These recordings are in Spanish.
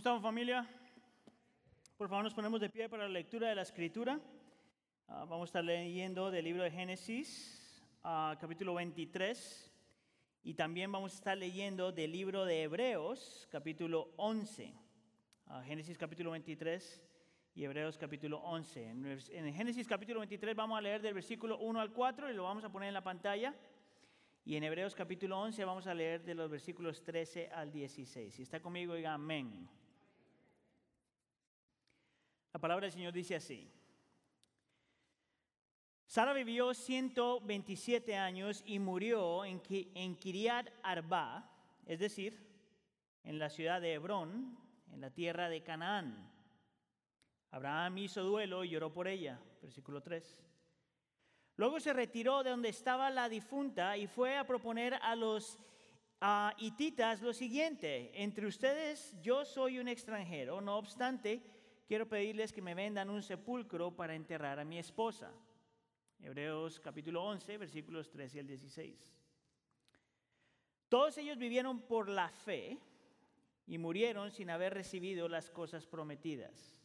estamos familia? Por favor nos ponemos de pie para la lectura de la escritura. Ah, vamos a estar leyendo del libro de Génesis, ah, capítulo 23, y también vamos a estar leyendo del libro de Hebreos, capítulo 11. Ah, Génesis capítulo 23 y Hebreos capítulo 11. En, en Génesis capítulo 23 vamos a leer del versículo 1 al 4 y lo vamos a poner en la pantalla. Y en Hebreos capítulo 11 vamos a leer de los versículos 13 al 16. Si está conmigo, diga amén. La palabra del Señor dice así. Sara vivió 127 años y murió en, Kiriat Arba, es decir, en la ciudad de Hebrón, en la tierra de Canaán. Abraham hizo duelo y lloró por ella, versículo 3. Luego se retiró de donde estaba la difunta y fue a proponer a los hititas lo siguiente, entre ustedes yo soy un extranjero, no obstante, quiero pedirles que me vendan un sepulcro para enterrar a mi esposa. Hebreos capítulo 11, versículos 13 al 16. Todos ellos vivieron por la fe y murieron sin haber recibido las cosas prometidas.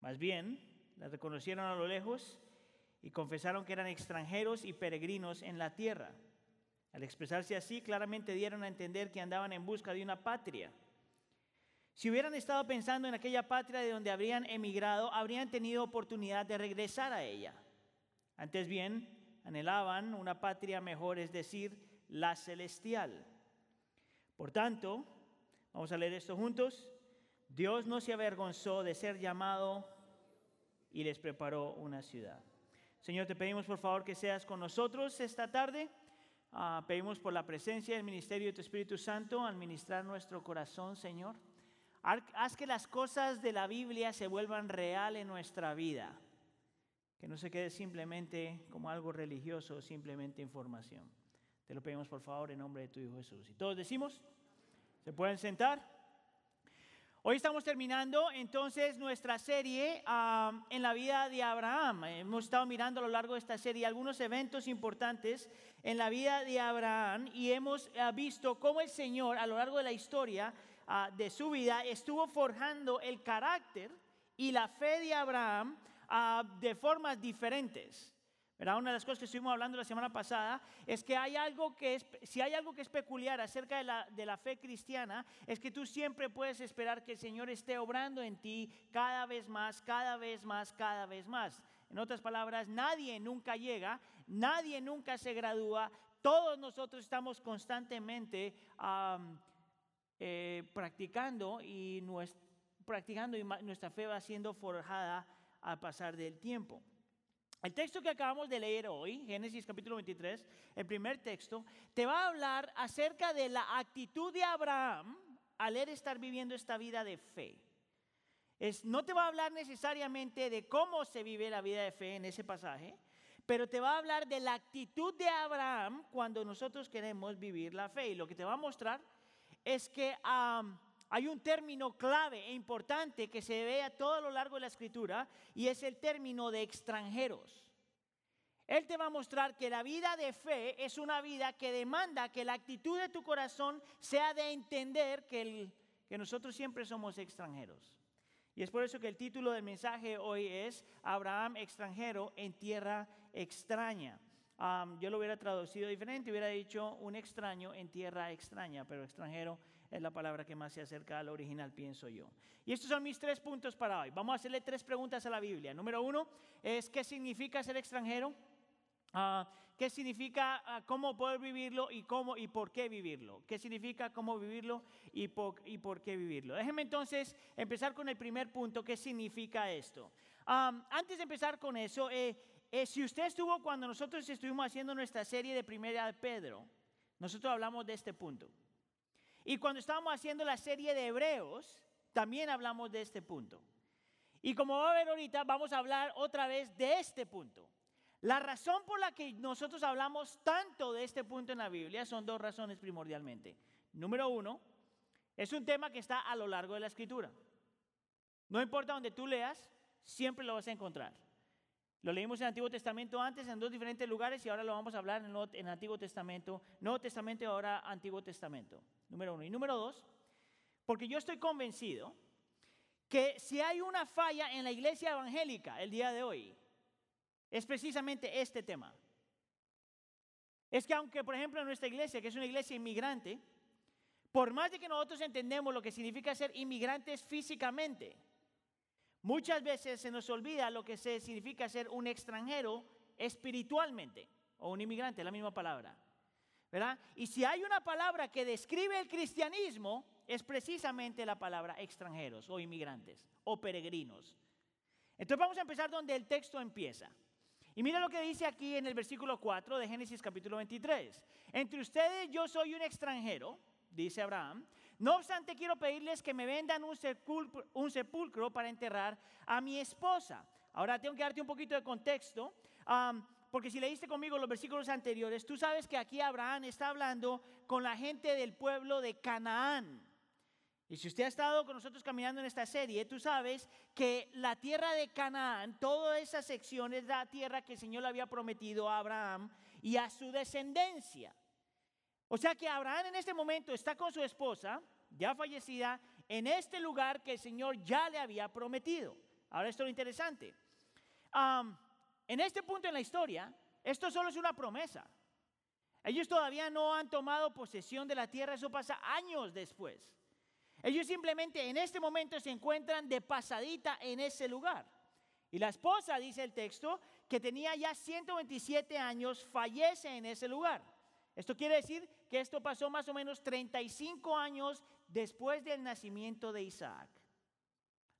Más bien, las reconocieron a lo lejos y confesaron que eran extranjeros y peregrinos en la tierra. Al expresarse así, claramente dieron a entender que andaban en busca de una patria. Si hubieran estado pensando en aquella patria de donde habrían emigrado, habrían tenido oportunidad de regresar a ella. Antes bien, anhelaban una patria mejor, es decir, la celestial. Por tanto, vamos a leer esto juntos. Dios no se avergonzó de ser llamado y les preparó una ciudad. Señor, te pedimos por favor que seas con nosotros esta tarde. Ah, pedimos por la presencia del ministerio de tu Espíritu Santo al ministrar nuestro corazón, Señor. Haz que las cosas de la Biblia se vuelvan real en nuestra vida. Que no se quede simplemente como algo religioso simplemente información. Te lo pedimos por favor en nombre de tu Hijo Jesús. Y todos decimos, ¿se pueden sentar? Hoy estamos terminando entonces nuestra serie en la vida de Abraham. Hemos estado mirando a lo largo de esta serie algunos eventos importantes en la vida de Abraham y hemos ah, visto cómo el Señor a lo largo de la historia ah, de su vida estuvo forjando el carácter y la fe de Abraham ah, de formas diferentes. Una de las cosas que estuvimos hablando la semana pasada es que hay algo que es, si hay algo que es peculiar acerca de la, de la fe cristiana, es que tú siempre puedes esperar que el Señor esté obrando en ti cada vez más, cada vez más, cada vez más. En otras palabras, nadie nunca llega, nadie nunca se gradúa, todos nosotros estamos constantemente eh, practicando y practicando y nuestra fe va siendo forjada al pasar del tiempo. El texto que acabamos de leer hoy, Génesis capítulo 23, el primer texto, te va a hablar acerca de la actitud de Abraham al estar viviendo esta vida de fe. No te va a hablar necesariamente de cómo se vive la vida de fe en ese pasaje, pero te va a hablar de la actitud de Abraham cuando nosotros queremos vivir la fe. Y lo que te va a mostrar es que hay un término clave e importante que se ve a todo lo largo de la escritura y es el término de extranjeros. Él te va a mostrar que la vida de fe es una vida que demanda que la actitud de tu corazón sea de entender que, que nosotros siempre somos extranjeros. Y es por eso que el título del mensaje hoy es Abraham extranjero en tierra extraña. Yo lo hubiera traducido diferente, hubiera dicho un extraño en tierra extraña, pero extranjero es la palabra que más se acerca al original, pienso yo. Y estos son mis tres puntos para hoy. Vamos a hacerle tres preguntas a la Biblia. Número uno es qué significa ser extranjero. Ah, ¿Qué significa ah, cómo poder vivirlo y cómo y por qué vivirlo? ¿Qué significa cómo vivirlo y por, y por qué vivirlo? Déjenme entonces empezar con el primer punto. ¿Qué significa esto? antes de empezar con eso, eh, eh, si usted estuvo cuando nosotros estuvimos haciendo nuestra serie de Primera de Pedro, nosotros hablamos de este punto. Y cuando estábamos haciendo la serie de Hebreos, también hablamos de este punto. Y como va a ver ahorita, vamos a hablar otra vez de este punto. La razón por la que nosotros hablamos tanto de este punto en la Biblia son dos razones primordialmente. Número uno, es un tema que está a lo largo de la escritura. No importa donde tú leas, siempre lo vas a encontrar. Lo leímos en el Antiguo Testamento antes en dos diferentes lugares y ahora lo vamos a hablar en el Antiguo Testamento, Nuevo Testamento y ahora Antiguo Testamento. Número uno. Y número dos, porque yo estoy convencido que si hay una falla en la iglesia evangélica el día de hoy, es precisamente este tema. Es que aunque, por ejemplo, en nuestra iglesia, que es una iglesia inmigrante, por más de que nosotros entendemos lo que significa ser inmigrantes físicamente, muchas veces se nos olvida lo que significa ser un extranjero espiritualmente, o un inmigrante, la misma palabra. ¿Verdad? Y si hay una palabra que describe el cristianismo, es precisamente la palabra extranjeros o inmigrantes o peregrinos. Entonces vamos a empezar donde el texto empieza. Y mira lo que dice aquí en el versículo 4 de Génesis capítulo 23. Entre ustedes yo soy un extranjero, dice Abraham. No obstante, quiero pedirles que me vendan un sepulcro, para enterrar a mi esposa. Ahora tengo que darte un poquito de contexto. porque si leíste conmigo los versículos anteriores, tú sabes que aquí Abraham está hablando con la gente del pueblo de Canaán. Y si usted ha estado con nosotros caminando en esta serie, tú sabes que la tierra de Canaán, toda esa sección es la tierra que el Señor le había prometido a Abraham y a su descendencia. O sea que Abraham en este momento está con su esposa, ya fallecida, en este lugar que el Señor ya le había prometido. Ahora esto es lo interesante. en este punto en la historia, esto solo es una promesa. Ellos todavía no han tomado posesión de la tierra, eso pasa años después. Ellos simplemente en este momento se encuentran de pasadita en ese lugar. Y la esposa, dice el texto, que tenía ya 127 años, fallece en ese lugar. Esto quiere decir que esto pasó más o menos 35 años después del nacimiento de Isaac.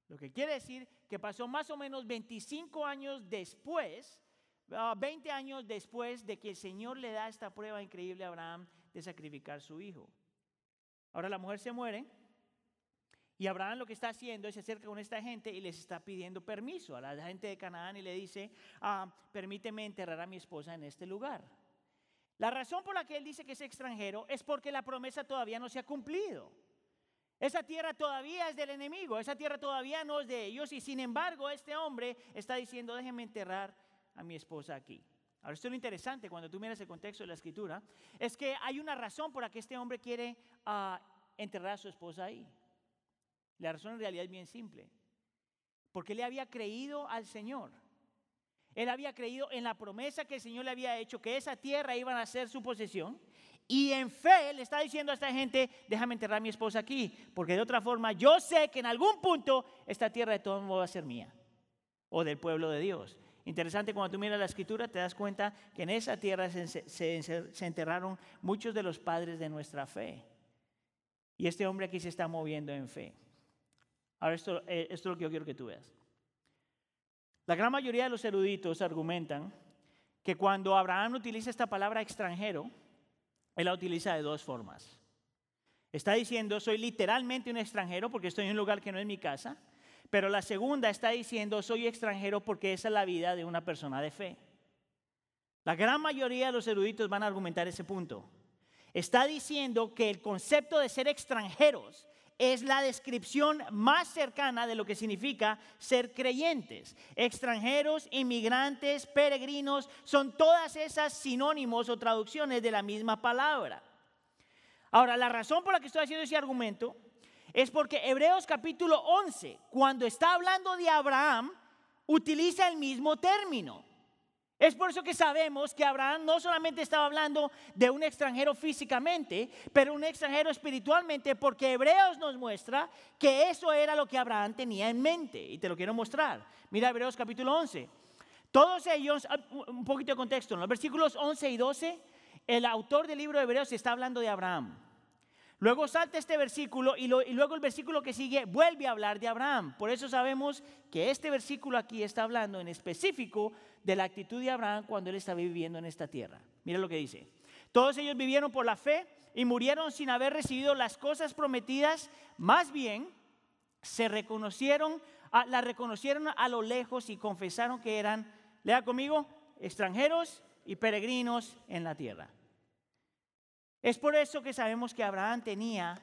Lo que quiere decir que pasó más o menos 25 años después, 20 ah, años después de que el Señor le da esta prueba increíble a Abraham de sacrificar su hijo. Ahora la mujer se muere y Abraham lo que está haciendo es se acerca con esta gente y les está pidiendo permiso a la gente de Canaán y le dice, ah, permíteme enterrar a mi esposa en este lugar. La razón por la que él dice que es extranjero es porque la promesa todavía no se ha cumplido. Esa tierra todavía es del enemigo, esa tierra todavía no es de ellos y sin embargo este hombre está diciendo, déjenme enterrar a mi esposa aquí. Ahora, esto es lo interesante cuando tú miras el contexto de la escritura, es que hay una razón por la que este hombre quiere ah, enterrar a su esposa ahí. La razón en realidad es bien simple. Porque él había creído al Señor. Él había creído en la promesa que el Señor le había hecho, que esa tierra iba a ser su posesión. Y en fe le está diciendo a esta gente, déjame enterrar a mi esposa aquí, porque de otra forma yo sé que en algún punto esta tierra de todo modo va a ser mía o del pueblo de Dios. Interesante, cuando tú miras la escritura te das cuenta que en esa tierra se, enterraron muchos de los padres de nuestra fe. Y este hombre aquí se está moviendo en fe. Ahora, esto, eh, esto es lo que yo quiero que tú veas. La gran mayoría de los eruditos argumentan que cuando Abraham utiliza esta palabra extranjero, él la utiliza de dos formas. Está diciendo, soy literalmente un extranjero porque estoy en un lugar que no es mi casa, pero la segunda está diciendo, soy extranjero porque esa es la vida de una persona de fe. La gran mayoría de los eruditos van a argumentar ese punto. Está diciendo que el concepto de ser extranjeros es la descripción más cercana de lo que significa ser creyentes. Extranjeros, inmigrantes, peregrinos, son todas esas sinónimos o traducciones de la misma palabra. Ahora, la razón por la que estoy haciendo ese argumento es porque Hebreos capítulo 11, cuando está hablando de Abraham, utiliza el mismo término. Es por eso que sabemos que Abraham no solamente estaba hablando de un extranjero físicamente, pero un extranjero espiritualmente, porque Hebreos nos muestra que eso era lo que Abraham tenía en mente. Y te lo quiero mostrar. Mira Hebreos capítulo 11. Todos ellos, ah, un poquito de contexto, en los versículos 11 y 12, el autor del libro de Hebreos está hablando de Abraham. Luego salta este versículo y, luego el versículo que sigue vuelve a hablar de Abraham. Por eso sabemos que este versículo aquí está hablando en específico de la actitud de Abraham cuando él estaba viviendo en esta tierra. Mira lo que dice. Todos ellos vivieron por la fe y murieron sin haber recibido las cosas prometidas, más bien se reconocieron, la reconocieron a lo lejos y confesaron que eran, lea conmigo, extranjeros y peregrinos en la tierra. Es por eso que sabemos que Abraham tenía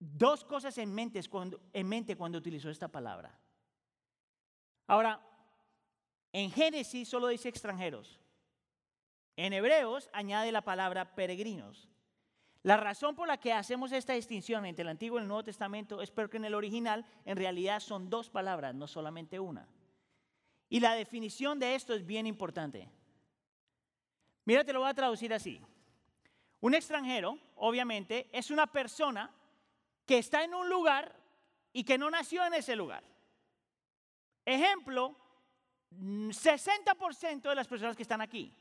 dos cosas en mente cuando, utilizó esta palabra. Ahora, en Génesis solo dice extranjeros. En Hebreos añade la palabra peregrinos. La razón por la que hacemos esta distinción entre el Antiguo y el Nuevo Testamento es porque en el original en realidad son dos palabras, no solamente una. Y la definición de esto es bien importante. Mira, te lo voy a traducir así. Un extranjero, obviamente, es una persona que está en un lugar y que no nació en ese lugar. Ejemplo, 60% de las personas que están aquí.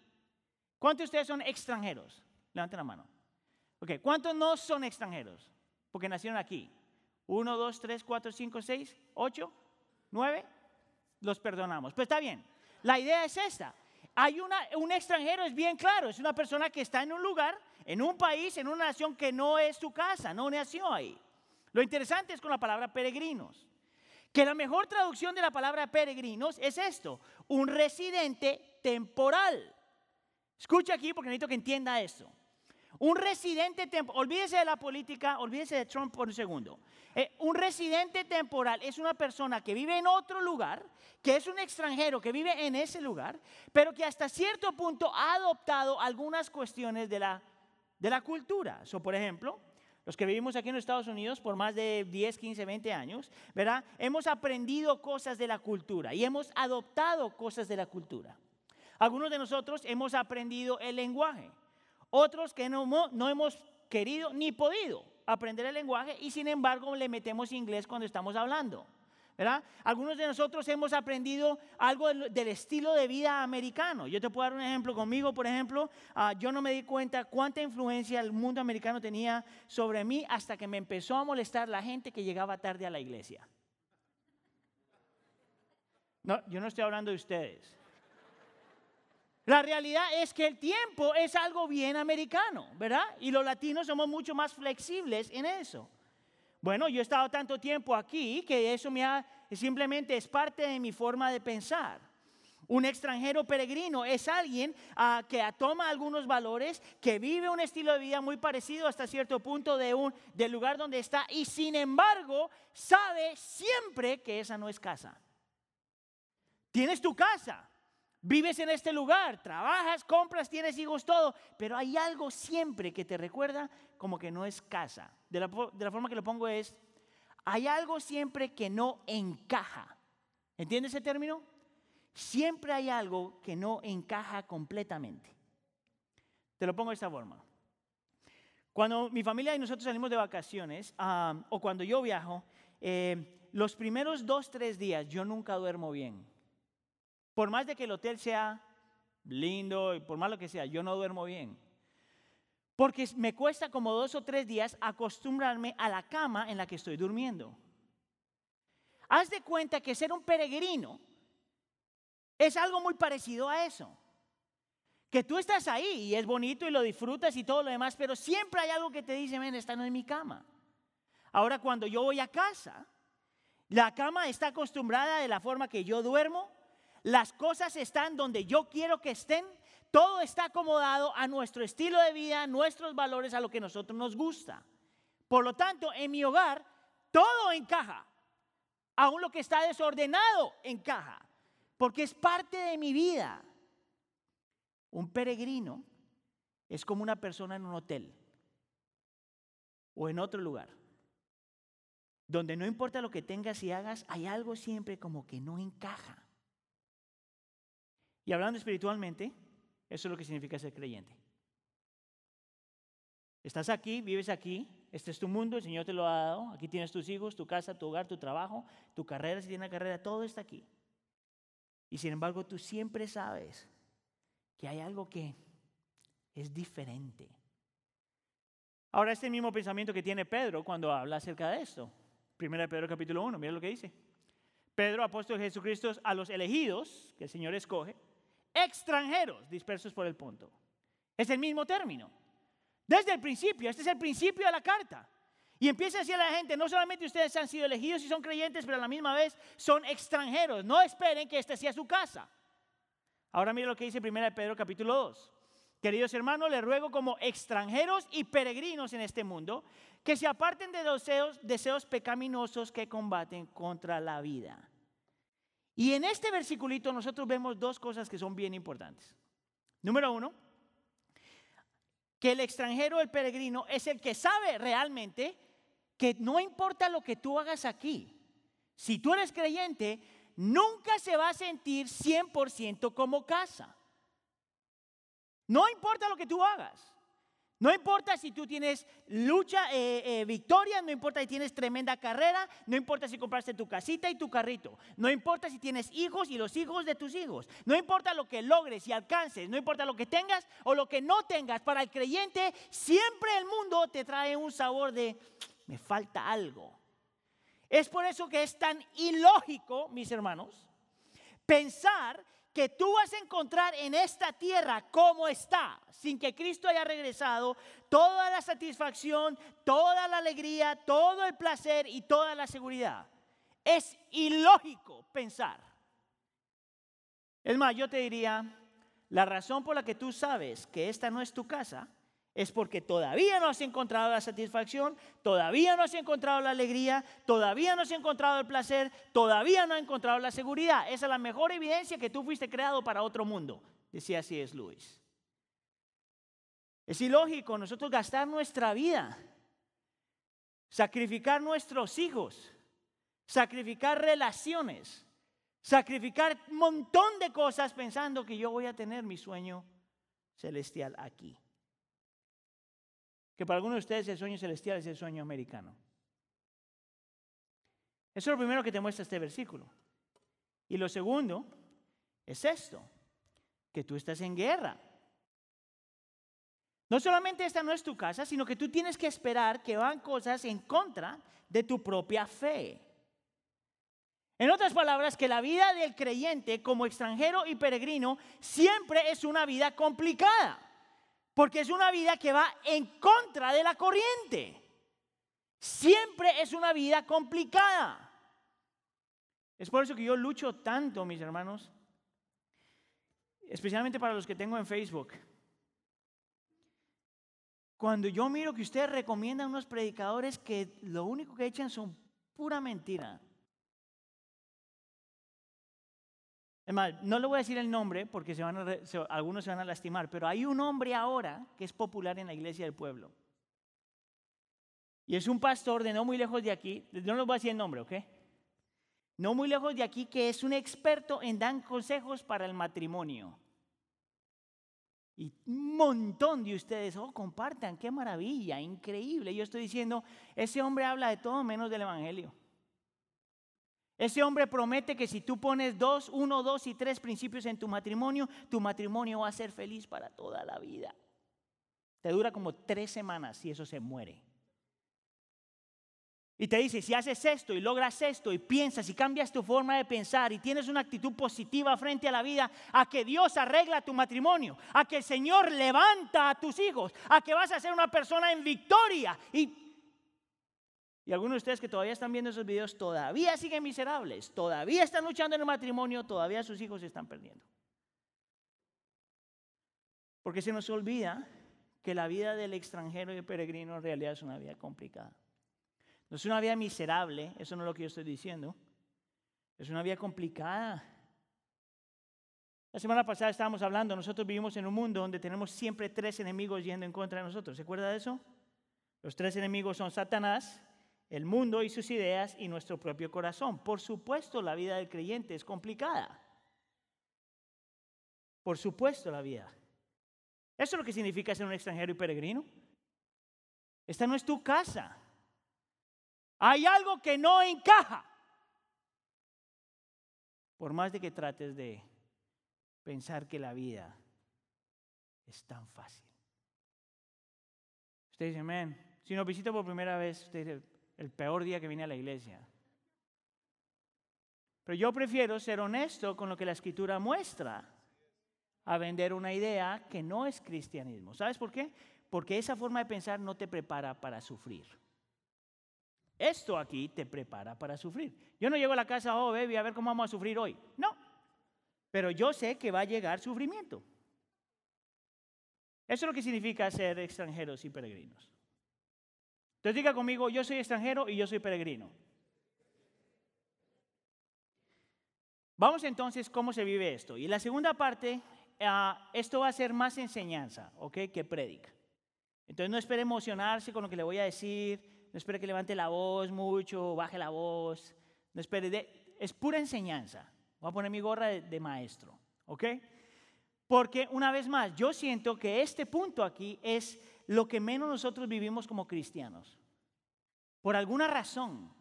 ¿Cuántos de ustedes son extranjeros? Levanten la mano. Ok, ¿cuántos no son extranjeros? Porque nacieron aquí. Uno, dos, tres, cuatro, cinco, seis, ocho, nueve. Los perdonamos. Pues está bien. La idea es esta. Hay un extranjero, es bien claro, es una persona que está en un lugar, en un país, en una nación que no es su casa, no nació ahí. Lo interesante es con la palabra peregrinos. Que la mejor traducción de la palabra peregrinos es esto, un residente temporal. Escucha aquí porque necesito que entienda esto. Un residente temporal, olvídese de la política, olvídese de Trump por un segundo. Eh, un residente temporal es una persona que vive en otro lugar, que es un extranjero que vive en ese lugar, pero que hasta cierto punto ha adoptado algunas cuestiones de la, de la cultura. Por ejemplo, los que vivimos aquí en los Estados Unidos por más de 10, 15, 20 años, ¿verdad? Hemos aprendido cosas de la cultura y hemos adoptado cosas de la cultura. Algunos de nosotros hemos aprendido el lenguaje, otros que no, no hemos querido ni podido aprender el lenguaje y sin embargo le metemos inglés cuando estamos hablando. Algunos de nosotros hemos aprendido algo del, estilo de vida americano. Yo te puedo dar un ejemplo conmigo, por ejemplo, ah, yo no me di cuenta cuánta influencia el mundo americano tenía sobre mí hasta que me empezó a molestar la gente que llegaba tarde a la iglesia. No, yo no estoy hablando de ustedes. La realidad es que el tiempo es algo bien americano, ¿verdad? Y los latinos somos mucho más flexibles en eso. Bueno, yo he estado tanto tiempo aquí que eso me ha, simplemente es parte de mi forma de pensar. Un extranjero peregrino es alguien ah, que toma algunos valores, que vive un estilo de vida muy parecido hasta cierto punto de un, del lugar donde está y sin embargo sabe siempre que esa no es casa. Tienes tu casa, vives en este lugar, trabajas, compras, tienes hijos, todo, pero hay algo siempre que te recuerda como que no es casa. De la, forma que lo pongo es, hay algo siempre que no encaja. ¿Entiendes ese término? Siempre hay algo que no encaja completamente. Te lo pongo de esta forma. Cuando mi familia y nosotros salimos de vacaciones, o cuando yo viajo, eh, los primeros dos, tres días yo nunca duermo bien. Por más de que el hotel sea lindo y por más lo que sea, yo no duermo bien. Porque me cuesta como dos o tres días acostumbrarme a la cama en la que estoy durmiendo. Haz de cuenta que ser un peregrino es algo muy parecido a eso. Que tú estás ahí y es bonito y lo disfrutas y todo lo demás, pero siempre hay algo que te dice, ven, esta no es mi cama. Ahora cuando yo voy a casa, la cama está acostumbrada de la forma que yo duermo, las cosas están donde yo quiero que estén todo está acomodado a nuestro estilo de vida, a nuestros valores, a lo que nosotros nos gusta. Por lo tanto, en mi hogar, todo encaja. Aún lo que está desordenado encaja. Porque es parte de mi vida. Un peregrino es como una persona en un hotel o en otro lugar. Donde no importa lo que tengas y hagas, hay algo siempre como que no encaja. Y hablando espiritualmente, eso es lo que significa ser creyente. Estás aquí, vives aquí, este es tu mundo, el Señor te lo ha dado, aquí tienes tus hijos, tu casa, tu hogar, tu trabajo, tu carrera, si tienes una carrera, todo está aquí. Y sin embargo tú siempre sabes que hay algo que es diferente. Ahora este mismo pensamiento que tiene Pedro cuando habla acerca de esto. Primera de Pedro capítulo 1, mira lo que dice. Pedro, apóstol de Jesucristo, a los elegidos que el Señor escoge, extranjeros dispersos por el punto. Es el mismo término. Desde el principio, este es el principio de la carta. Y empieza a decir a la gente, no solamente ustedes han sido elegidos y son creyentes, pero a la misma vez son extranjeros. No esperen que este sea su casa. Ahora mire lo que dice 1 Pedro capítulo 2. Queridos hermanos, les ruego como extranjeros y peregrinos en este mundo, que se aparten de deseos, deseos pecaminosos que combaten contra la vida. Y en este versiculito nosotros vemos dos cosas que son bien importantes. Número uno, que el extranjero, el peregrino, es el que sabe realmente que no importa lo que tú hagas aquí, si tú eres creyente, nunca se va a sentir 100% como casa. No importa lo que tú hagas. No importa si tú tienes lucha, eh, eh, victoria, no importa si tienes tremenda carrera, no importa si compraste tu casita y tu carrito, no importa si tienes hijos y los hijos de tus hijos, no importa lo que logres y alcances, no importa lo que tengas o lo que no tengas, para el creyente siempre el mundo te trae un sabor de, me falta algo. Es por eso que es tan ilógico, mis hermanos, pensar que tú vas a encontrar en esta tierra como está, sin que Cristo haya regresado, toda la satisfacción, toda la alegría, todo el placer y toda la seguridad. Es ilógico pensar. Es más, yo te diría, la razón por la que tú sabes que esta no es tu casa es porque todavía no has encontrado la satisfacción, todavía no has encontrado la alegría, todavía no has encontrado el placer, todavía no has encontrado la seguridad. Esa es la mejor evidencia que tú fuiste creado para otro mundo, decía así es Luis. Es ilógico nosotros gastar nuestra vida, sacrificar nuestros hijos, sacrificar relaciones, sacrificar un montón de cosas pensando que yo voy a tener mi sueño celestial aquí que para algunos de ustedes el sueño celestial es el sueño americano. Eso es lo primero que te muestra este versículo. Y lo segundo es esto, que tú estás en guerra. No solamente esta no es tu casa, sino que tú tienes que esperar que van cosas en contra de tu propia fe. En otras palabras, que la vida del creyente como extranjero y peregrino siempre es una vida complicada. Porque es una vida que va en contra de la corriente. Siempre es una vida complicada. Es por eso que yo lucho tanto, mis hermanos, especialmente para los que tengo en Facebook. Cuando yo miro que ustedes recomiendan unos predicadores que lo único que echan son pura mentira. Es más, no le voy a decir el nombre porque algunos se van a lastimar, pero hay un hombre ahora que es popular en la iglesia del pueblo. Y es un pastor de no muy lejos de aquí, no les voy a decir el nombre, ¿ok? No muy lejos de aquí, que es un experto en dar consejos para el matrimonio. Y un montón de ustedes, oh, compartan, qué maravilla, increíble. Yo estoy diciendo, ese hombre habla de todo menos del Evangelio. Ese hombre promete que si tú pones dos, uno, dos y tres principios en tu matrimonio, tu matrimonio va a ser feliz para toda la vida. Te dura como tres semanas y eso se muere. Y te dice, si haces esto y logras esto y piensas y cambias tu forma de pensar y tienes una actitud positiva frente a la vida, a que Dios arregla tu matrimonio, a que el Señor levanta a tus hijos, a que vas a ser una persona en victoria y y algunos de ustedes que todavía están viendo esos videos todavía siguen miserables, todavía están luchando en el matrimonio, todavía sus hijos se están perdiendo. Porque se nos olvida que la vida del extranjero y el peregrino en realidad es una vida complicada. No es una vida miserable, eso no es lo que yo estoy diciendo. Es una vida complicada. La semana pasada estábamos hablando, nosotros vivimos en un mundo donde tenemos siempre tres enemigos yendo en contra de nosotros. ¿Se acuerda de eso? Los tres enemigos son Satanás, el mundo y sus ideas y nuestro propio corazón. Por supuesto, la vida del creyente es complicada. Por supuesto, la vida. Eso es lo que significa ser un extranjero y peregrino. Esta no es tu casa. Hay algo que no encaja. Por más de que trates de pensar que la vida es tan fácil. Usted dice, amén. Si nos visita por primera vez, usted dice, el peor día que vine a la iglesia. Pero yo prefiero ser honesto con lo que la escritura muestra a vender una idea que no es cristianismo. ¿Sabes por qué? Porque esa forma de pensar no te prepara para sufrir. Esto aquí te prepara para sufrir. Yo no llego a la casa, oh, baby, a ver cómo vamos a sufrir hoy. No. Pero yo sé que va a llegar sufrimiento. Eso es lo que significa ser extranjeros y peregrinos. Entonces diga conmigo, yo soy extranjero y yo soy peregrino. Vamos entonces cómo se vive esto. Y la segunda parte, ah, esto va a ser más enseñanza, ¿ok? Que predica. Entonces no espere emocionarse con lo que le voy a decir, no espere que levante la voz mucho, baje la voz, no espere, es pura enseñanza. Voy a poner mi gorra de, de maestro, ¿ok? Porque una vez más, yo siento que este punto aquí es lo que menos nosotros vivimos como cristianos. Por alguna razón.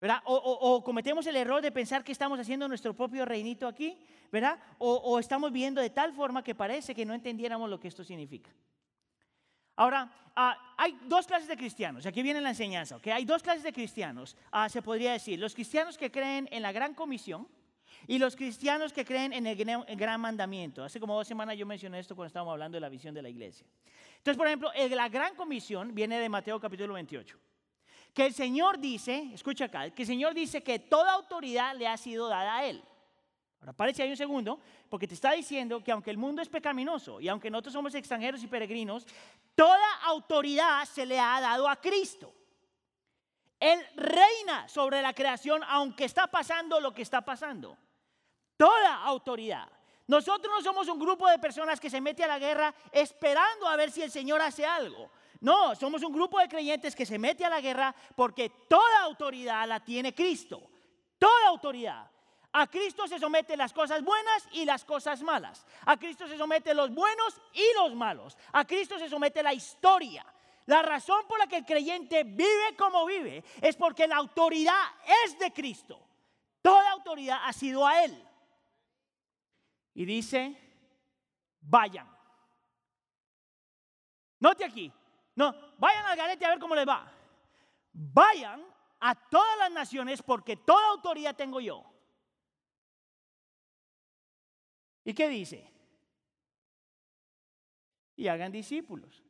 ¿verdad? O, cometemos el error de pensar que estamos haciendo nuestro propio reinito aquí, ¿verdad? O, estamos viendo de tal forma que parece que no entendiéramos lo que esto significa. Ahora, ah, hay dos clases de cristianos, aquí viene la enseñanza, ¿ok? Hay dos clases de cristianos, ah, se podría decir, los cristianos que creen en la gran comisión y los cristianos que creen en el gran mandamiento. Hace como dos semanas yo mencioné esto cuando estábamos hablando de la visión de la iglesia. Entonces, por ejemplo, la gran comisión viene de Mateo capítulo 28. Que el Señor dice, escucha acá, que el Señor dice que toda autoridad le ha sido dada a Él. Ahora, parece ahí un segundo, porque te está diciendo que aunque el mundo es pecaminoso y aunque nosotros somos extranjeros y peregrinos, toda autoridad se le ha dado a Cristo. Él reina sobre la creación aunque está pasando lo que está pasando. Toda autoridad. Nosotros no somos un grupo de personas que se mete a la guerra esperando a ver si el Señor hace algo. No, somos un grupo de creyentes que se mete a la guerra porque toda autoridad la tiene Cristo. Toda autoridad. A Cristo se someten las cosas buenas y las cosas malas. A Cristo se someten los buenos y los malos. A Cristo se somete la historia. La razón por la que el creyente vive como vive es porque la autoridad es de Cristo. Toda autoridad ha sido a Él. Y dice, vayan. Note aquí, no, vayan al garete a ver cómo les va. Vayan a todas las naciones porque toda autoridad tengo yo. ¿Y qué dice? Y hagan discípulos.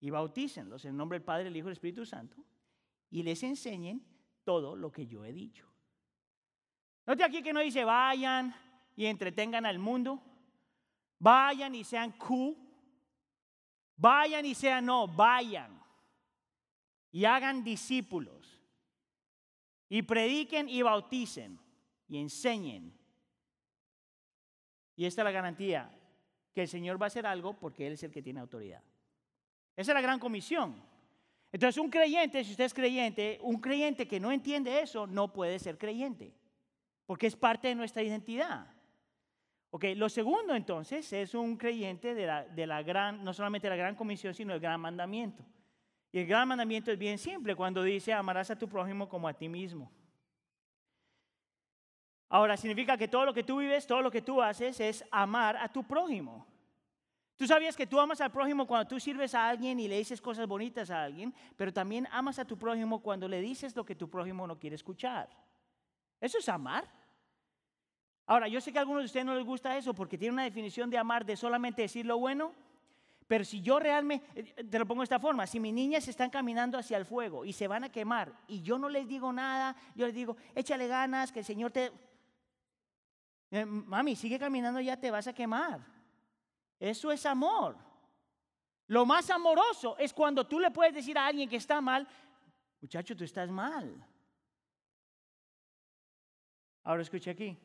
Y bautícenlos en nombre del Padre, el Hijo y el Espíritu Santo. Y les enseñen todo lo que yo he dicho. Note aquí que no dice vayan y entretengan al mundo. Vayan y sean cool. Vayan y sean no, vayan. Y hagan discípulos. Y prediquen y bauticen. Y enseñen. Y esta es la garantía que el Señor va a hacer algo porque Él es el que tiene autoridad. Esa es la gran comisión. Entonces un creyente, si usted es creyente, un creyente que no entiende eso no puede ser creyente, porque es parte de nuestra identidad. Ok, lo segundo entonces es un creyente de la, de la gran, no solamente la gran comisión, sino el gran mandamiento. Y el gran mandamiento es bien simple cuando dice amarás a tu prójimo como a ti mismo. Ahora, significa que todo lo que tú vives, todo lo que tú haces es amar a tu prójimo. Tú sabías que tú amas al prójimo cuando tú sirves a alguien y le dices cosas bonitas a alguien, pero también amas a tu prójimo cuando le dices lo que tu prójimo no quiere escuchar. Eso es amar. Ahora, yo sé que a algunos de ustedes no les gusta eso porque tiene una definición de amar de solamente decir lo bueno, pero si yo realmente, eh, te lo pongo de esta forma, si mis niñas están caminando hacia el fuego y se van a quemar y yo no les digo nada, yo les digo, échale ganas, que el Señor te... Eh, mami, sigue caminando, ya te vas a quemar. Eso es amor. Lo más amoroso es cuando tú le puedes decir a alguien que está mal, muchacho, tú estás mal. Ahora escucha aquí.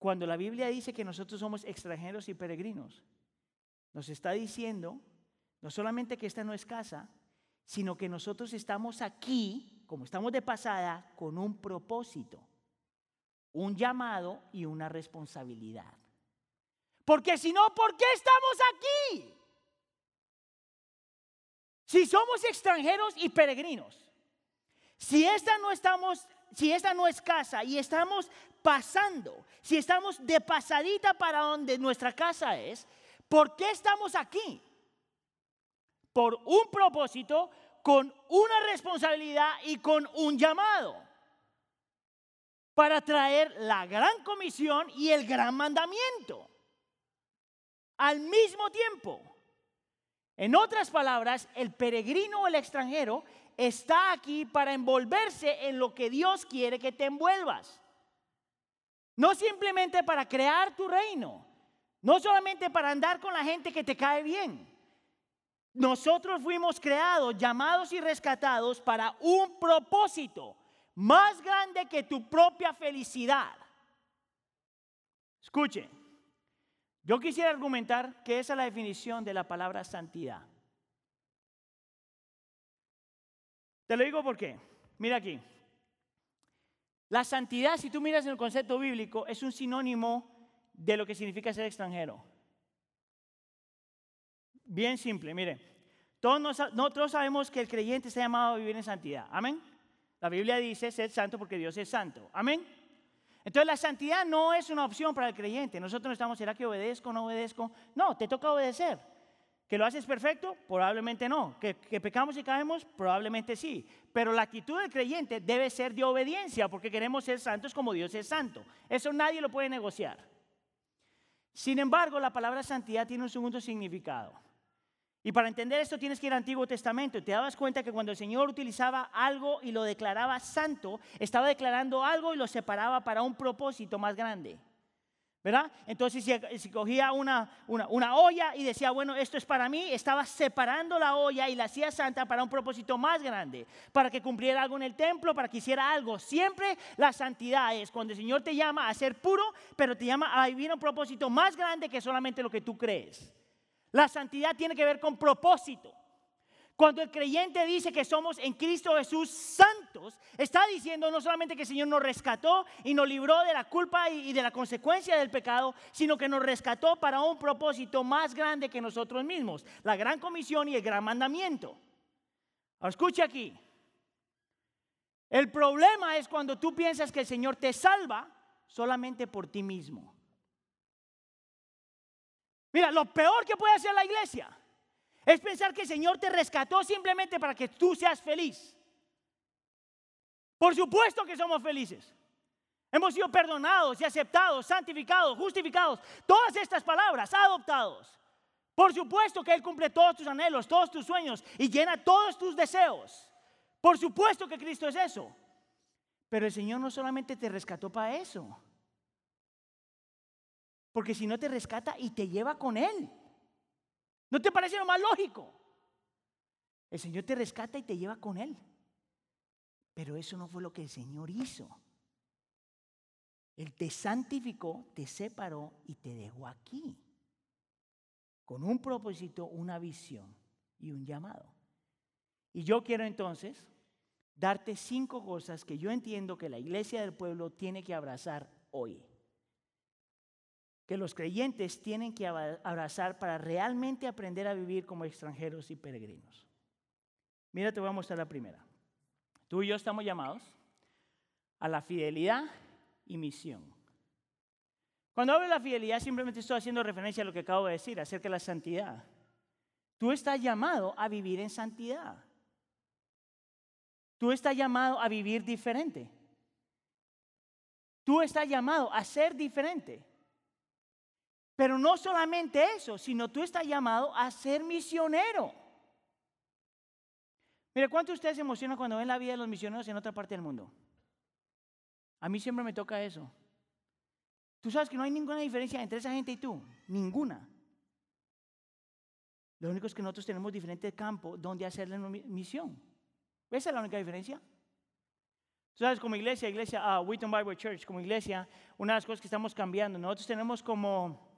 Cuando la Biblia dice que nosotros somos extranjeros y peregrinos, nos está diciendo no solamente que esta no es casa, sino que nosotros estamos aquí, como estamos de pasada, con un propósito, un llamado y una responsabilidad. Porque si no, ¿por qué estamos aquí? Si somos extranjeros y peregrinos, si esta no estamos, si esta no es casa y estamos pasando, si estamos de pasadita para donde nuestra casa es, ¿por qué estamos aquí? Por un propósito, con una responsabilidad y con un llamado. Para traer la gran comisión y el gran mandamiento. Al mismo tiempo. En otras palabras, el peregrino o el extranjero está aquí para envolverse en lo que Dios quiere que te envuelvas. No simplemente para crear tu reino, no solamente para andar con la gente que te cae bien. Nosotros fuimos creados, llamados y rescatados para un propósito más grande que tu propia felicidad. Escuche, Yo quisiera argumentar que esa es la definición de la palabra santidad. Te lo digo porque, mira aquí, la santidad, si tú miras en el concepto bíblico, es un sinónimo de lo que significa ser extranjero. Bien simple, mire. Todos nosotros sabemos que el creyente está llamado a vivir en santidad. Amén. La Biblia dice ser santo porque Dios es santo. Amén. Entonces la santidad no es una opción para el creyente. Nosotros no estamos, ¿será que obedezco o no obedezco? No, te toca obedecer. ¿Que lo haces perfecto? Probablemente no. ¿Que, ¿Que, pecamos y caemos? Probablemente sí. Pero la actitud del creyente debe ser de obediencia porque queremos ser santos como Dios es santo. Eso nadie lo puede negociar. Sin embargo, la palabra santidad tiene un segundo significado. Y para entender esto tienes que ir al Antiguo Testamento. Te dabas cuenta que cuando el Señor utilizaba algo y lo declaraba santo, estaba declarando algo y lo separaba para un propósito más grande. ¿Verdad? Entonces, si, cogía una, olla y decía, bueno, esto es para mí, estaba separando la olla y la hacía santa para un propósito más grande, para que cumpliera algo en el templo, para que hiciera algo. Siempre la santidad es cuando el Señor te llama a ser puro, pero te llama a vivir un propósito más grande que solamente lo que tú crees. La santidad tiene que ver con propósito. Cuando el creyente dice que somos en Cristo Jesús santos, está diciendo no solamente que el Señor nos rescató y nos libró de la culpa y de la consecuencia del pecado, sino que nos rescató para un propósito más grande que nosotros mismos, la gran comisión y el gran mandamiento. Ahora escucha aquí. El problema es cuando tú piensas que el Señor te salva solamente por ti mismo. Mira, lo peor que puede hacer la iglesia es pensar que el Señor te rescató simplemente para que tú seas feliz. Por supuesto que somos felices. Hemos sido perdonados y aceptados, santificados, justificados. Todas estas palabras, adoptados. Por supuesto que Él cumple todos tus anhelos, todos tus sueños y llena todos tus deseos. Por supuesto que Cristo es eso. Pero el Señor no solamente te rescató para eso. Porque si no te rescata y te lleva con Él. ¿No te parece lo más lógico? El Señor te rescata y te lleva con Él. Pero eso no fue lo que el Señor hizo. Él te santificó, te separó y te dejó aquí. Con un propósito, una visión y un llamado. Y yo quiero entonces darte cinco cosas que yo entiendo que la iglesia del pueblo tiene que abrazar hoy que los creyentes tienen que abrazar para realmente aprender a vivir como extranjeros y peregrinos. Mira, te voy a mostrar la primera. Tú y yo estamos llamados a la fidelidad y misión. Cuando hablo de la fidelidad, simplemente estoy haciendo referencia a lo que acabo de decir acerca de la santidad. Tú estás llamado a vivir en santidad. Tú estás llamado a vivir diferente. Tú estás llamado a ser diferente. Pero no solamente eso, sino tú estás llamado a ser misionero. Mire, ¿cuánto ustedes se emocionan cuando ven la vida de los misioneros en otra parte del mundo? A mí siempre me toca eso. Tú sabes que no hay ninguna diferencia entre esa gente y tú, ninguna. Lo único es que nosotros tenemos diferente campo donde hacerle una misión. Esa es la única diferencia. Tú sabes, como iglesia, iglesia, uh, Wheaton Bible Church, como iglesia, una de las cosas que estamos cambiando, nosotros tenemos como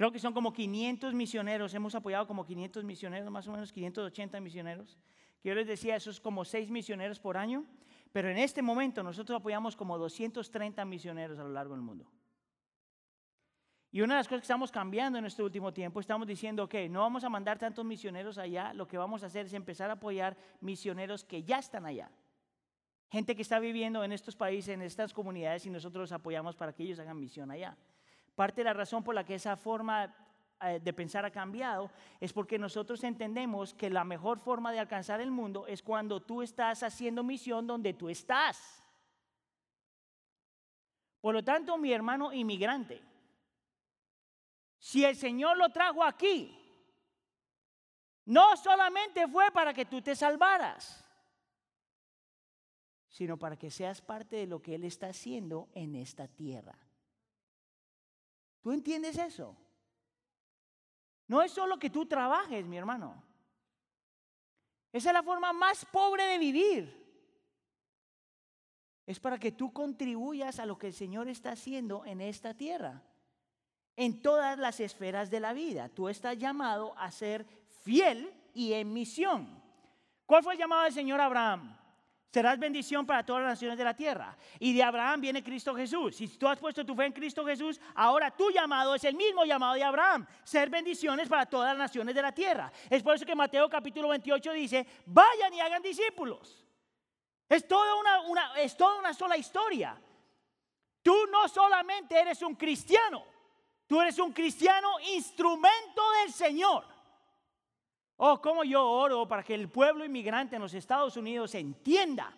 Creo que son como 500 misioneros, hemos apoyado como 500 misioneros, más o menos 580 misioneros. Que yo les decía, eso es como 6 misioneros por año, pero en este momento nosotros apoyamos como 230 misioneros a lo largo del mundo. Y una de las cosas que estamos cambiando en este último tiempo, estamos diciendo, ok, no vamos a mandar tantos misioneros allá, lo que vamos a hacer es empezar a apoyar misioneros que ya están allá. Gente que está viviendo en estos países, en estas comunidades, y nosotros los apoyamos para que ellos hagan misión allá. Parte de la razón por la que esa forma eh, de pensar ha cambiado es porque nosotros entendemos que la mejor forma de alcanzar el mundo es cuando tú estás haciendo misión donde tú estás. Por lo tanto, mi hermano inmigrante, si el Señor lo trajo aquí, no solamente fue para que tú te salvaras, sino para que seas parte de lo que Él está haciendo en esta tierra. ¿Tú entiendes eso? No es solo que tú trabajes, mi hermano. Esa es la forma más pobre de vivir. Es para que tú contribuyas a lo que el Señor está haciendo en esta tierra. en todas las esferas de la vida. Tú estás llamado a ser fiel y en misión. ¿Cuál fue el llamado del Señor Abraham? Serás bendición para todas las naciones de la tierra. Y de Abraham viene Cristo Jesús. Si tú has puesto tu fe en Cristo Jesús, ahora tu llamado es el mismo llamado de Abraham. Ser bendiciones para todas las naciones de la tierra. Es por eso que Mateo capítulo 28 dice, vayan y hagan discípulos. Es toda una, es toda una sola historia. Tú no solamente eres un cristiano, tú eres un cristiano instrumento del Señor. Oh, cómo yo oro para que el pueblo inmigrante en los Estados Unidos entienda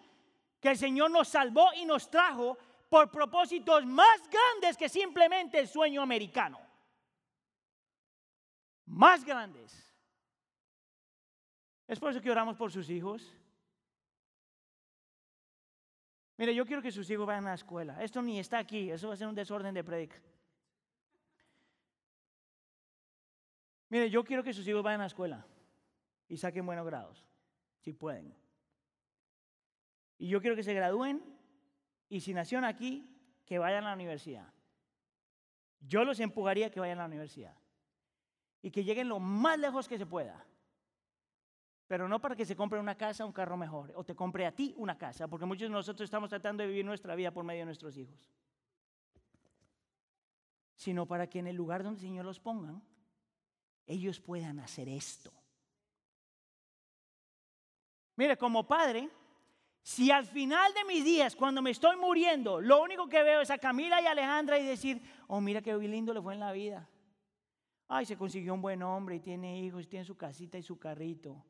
que el Señor nos salvó y nos trajo por propósitos más grandes que simplemente el sueño americano. Más grandes. Es por eso que oramos por sus hijos. Mire, yo quiero que sus hijos vayan a la escuela. Esto ni está aquí, eso va a ser un desorden de predica. Mire, yo quiero que sus hijos vayan a la escuela y saquen buenos grados, si pueden. Y yo quiero que se gradúen y si nacieron aquí, que vayan a la universidad. Yo los empujaría a que vayan a la universidad y que lleguen lo más lejos que se pueda. Pero no para que se compre una casa, un carro mejor, o te compre a ti una casa, porque muchos de nosotros estamos tratando de vivir nuestra vida por medio de nuestros hijos. Sino para que en el lugar donde el Señor los ponga, ellos puedan hacer esto. Mire, como padre, si al final de mis días, cuando me estoy muriendo, lo único que veo es a Camila y Alejandra y decir, oh, mira qué lindo le fue en la vida. Ay, se consiguió un buen hombre y tiene hijos, tiene su casita y su carrito.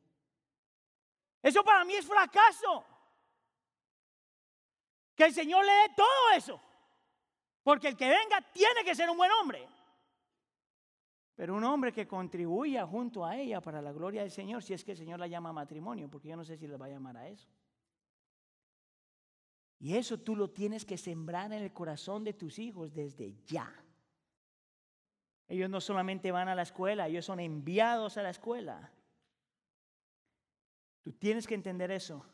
Eso para mí es fracaso. Que el Señor le dé todo eso. Porque el que venga tiene que ser un buen hombre. Pero un hombre que contribuya junto a ella para la gloria del Señor, si es que el Señor la llama matrimonio, porque yo no sé si le va a llamar a eso. Y eso tú lo tienes que sembrar en el corazón de tus hijos desde ya. Ellos no solamente van a la escuela, ellos son enviados a la escuela. Tú tienes que entender eso.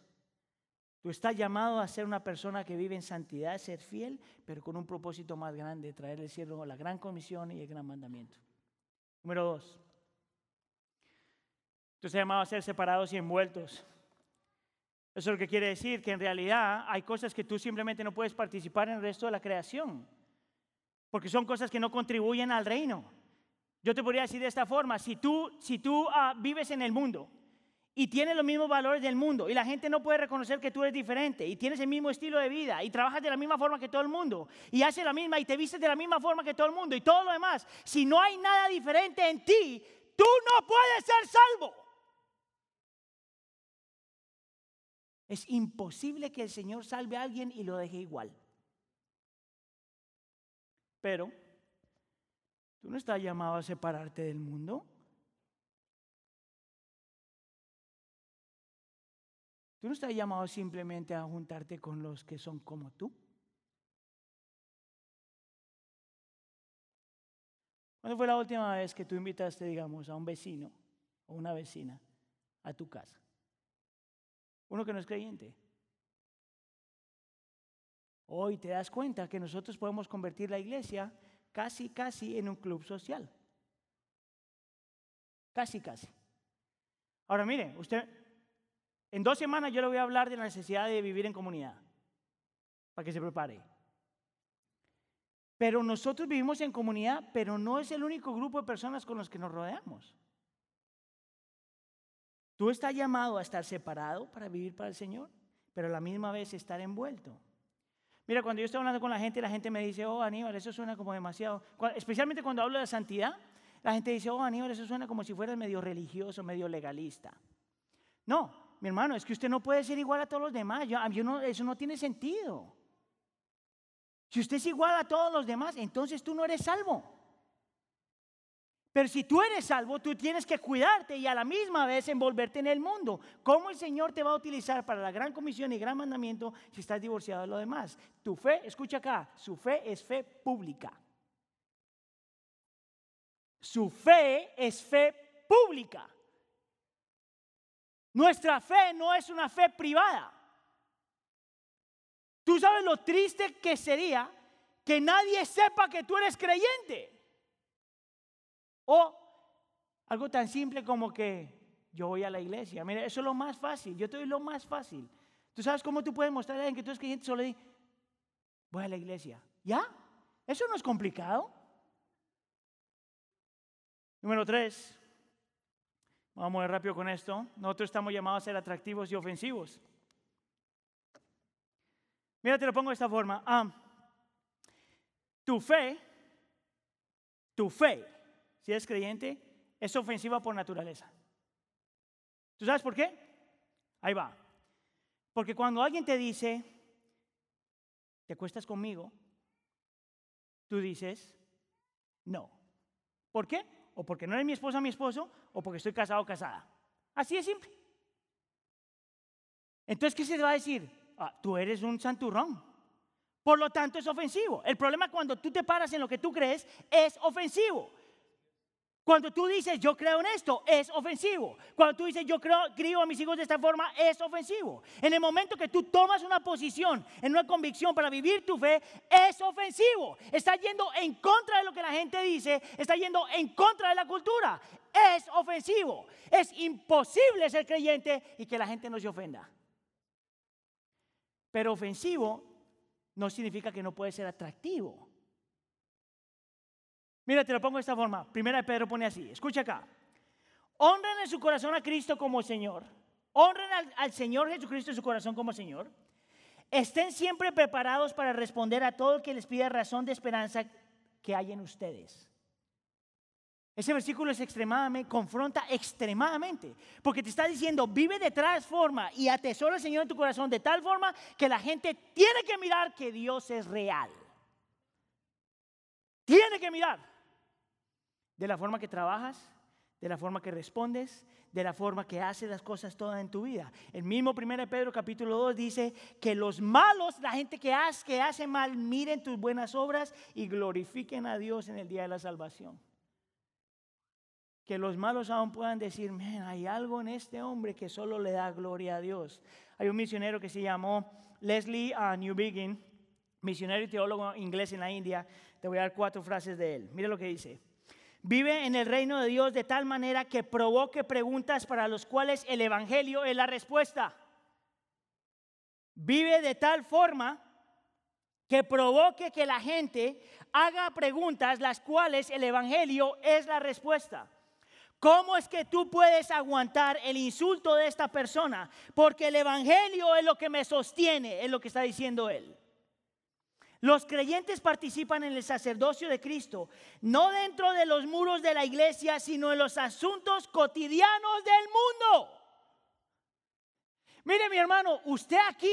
Tú estás llamado a ser una persona que vive en santidad, ser fiel, pero con un propósito más grande, traer el cielo, la gran comisión y el gran mandamiento. Número dos. Tú estás llamado a ser separados y envueltos. Eso es lo que quiere decir que en realidad hay cosas que tú simplemente no puedes participar en el resto de la creación, porque son cosas que no contribuyen al reino. Yo te podría decir de esta forma, si tú, si tú ah, vives en el mundo y tienes los mismos valores del mundo y la gente no puede reconocer que tú eres diferente y tienes el mismo estilo de vida y trabajas de la misma forma que todo el mundo y haces la misma y te vistes de la misma forma que todo el mundo y todo lo demás, si no hay nada diferente en ti, tú no puedes ser salvo. Es imposible que el Señor salve a alguien y lo deje igual. Pero tú no estás llamado a separarte del mundo. Tú no estás llamado simplemente a juntarte con los que son como tú. ¿Cuándo fue la última vez que tú invitaste, digamos, a un vecino o una vecina a tu casa? Uno que no es creyente. Hoy te das cuenta que nosotros podemos convertir la iglesia casi, casi en un club social. Casi, casi. Ahora mire, usted, en dos semanas yo le voy a hablar de la necesidad de vivir en comunidad, para que se prepare. Pero nosotros vivimos en comunidad, pero no es el único grupo de personas con los que nos rodeamos. Tú estás llamado a estar separado para vivir para el Señor, pero a la misma vez estar envuelto. Mira, cuando yo estoy hablando con la gente, la gente me dice, oh Aníbal, eso suena como demasiado. Especialmente cuando hablo de santidad, la gente dice, oh Aníbal, eso suena como si fueras medio religioso, medio legalista. No, mi hermano, es que usted no puede ser igual a todos los demás. Yo, no, eso no tiene sentido. Si usted es igual a todos los demás, entonces tú no eres salvo. Pero si tú eres salvo, tú tienes que cuidarte y a la misma vez envolverte en el mundo. ¿Cómo el Señor te va a utilizar para la gran comisión y gran mandamiento si estás divorciado de lo demás? Tu fe, escucha acá, su fe es fe pública. Su fe es fe pública. Nuestra fe no es una fe privada. Tú sabes lo triste que sería que nadie sepa que tú eres creyente. O algo tan simple como que yo voy a la iglesia. Mira, eso es lo más fácil. Yo te doy lo más fácil. ¿Tú sabes cómo tú puedes mostrar a alguien que tú eres creyente? Solo di, voy a la iglesia. ¿Ya? Eso no es complicado. Número tres. Vamos a ir rápido con esto. Nosotros estamos llamados a ser atractivos y ofensivos. Mira, te lo pongo de esta forma. Ah, tu fe, tu fe, si eres creyente, es ofensiva por naturaleza. ¿Tú sabes por qué? Ahí va. Porque cuando alguien te dice, te cuestas conmigo, tú dices, no. ¿Por qué? O porque no eres mi esposa, mi esposo, o porque estoy casado o casada. Así de simple. Entonces, ¿qué se va a decir? Ah, tú eres un santurrón. Por lo tanto, es ofensivo. El problema cuando tú te paras en lo que tú crees es ofensivo. Cuando tú dices yo creo en esto, es ofensivo. Cuando tú dices yo creo, crío a mis hijos de esta forma, es ofensivo. En el momento que tú tomas una posición, en una convicción para vivir tu fe, es ofensivo. Está yendo en contra de lo que la gente dice, está yendo en contra de la cultura. Es ofensivo. Es imposible ser creyente y que la gente no se ofenda. Pero ofensivo no significa que no puede ser atractivo. Mira, te lo pongo de esta forma. Primera de Pedro pone así. Escucha acá. Honren en su corazón a Cristo como Señor. Honren al, Señor Jesucristo en su corazón como Señor. Estén siempre preparados para responder a todo el que les pida razón de esperanza que hay en ustedes. Ese versículo es extremadamente, confronta extremadamente, porque te está diciendo, vive de tal forma y atesora al Señor en tu corazón de tal forma que la gente tiene que mirar que Dios es real. Tiene que mirar de la forma que trabajas, de la forma que respondes, de la forma que haces las cosas todas en tu vida. El mismo 1 Pedro capítulo 2 dice que los malos, la gente que hace, que hace mal, miren tus buenas obras y glorifiquen a Dios en el día de la salvación. Que los malos aún puedan decir, hay algo en este hombre que solo le da gloria a Dios. Hay un misionero que se llamó Leslie uh, Newbegin, misionero y teólogo inglés en la India. Te voy a dar cuatro frases de él. Mira lo que dice. Vive en el reino de Dios de tal manera que provoque preguntas para los cuales el Evangelio es la respuesta. Vive de tal forma que provoque que la gente haga preguntas las cuales el Evangelio es la respuesta. ¿Cómo es que tú puedes aguantar el insulto de esta persona? Porque el Evangelio es lo que me sostiene, es lo que está diciendo él. Los creyentes participan en el sacerdocio de Cristo, no dentro de los muros de la iglesia, sino en los asuntos cotidianos del mundo. Mire mi hermano, usted aquí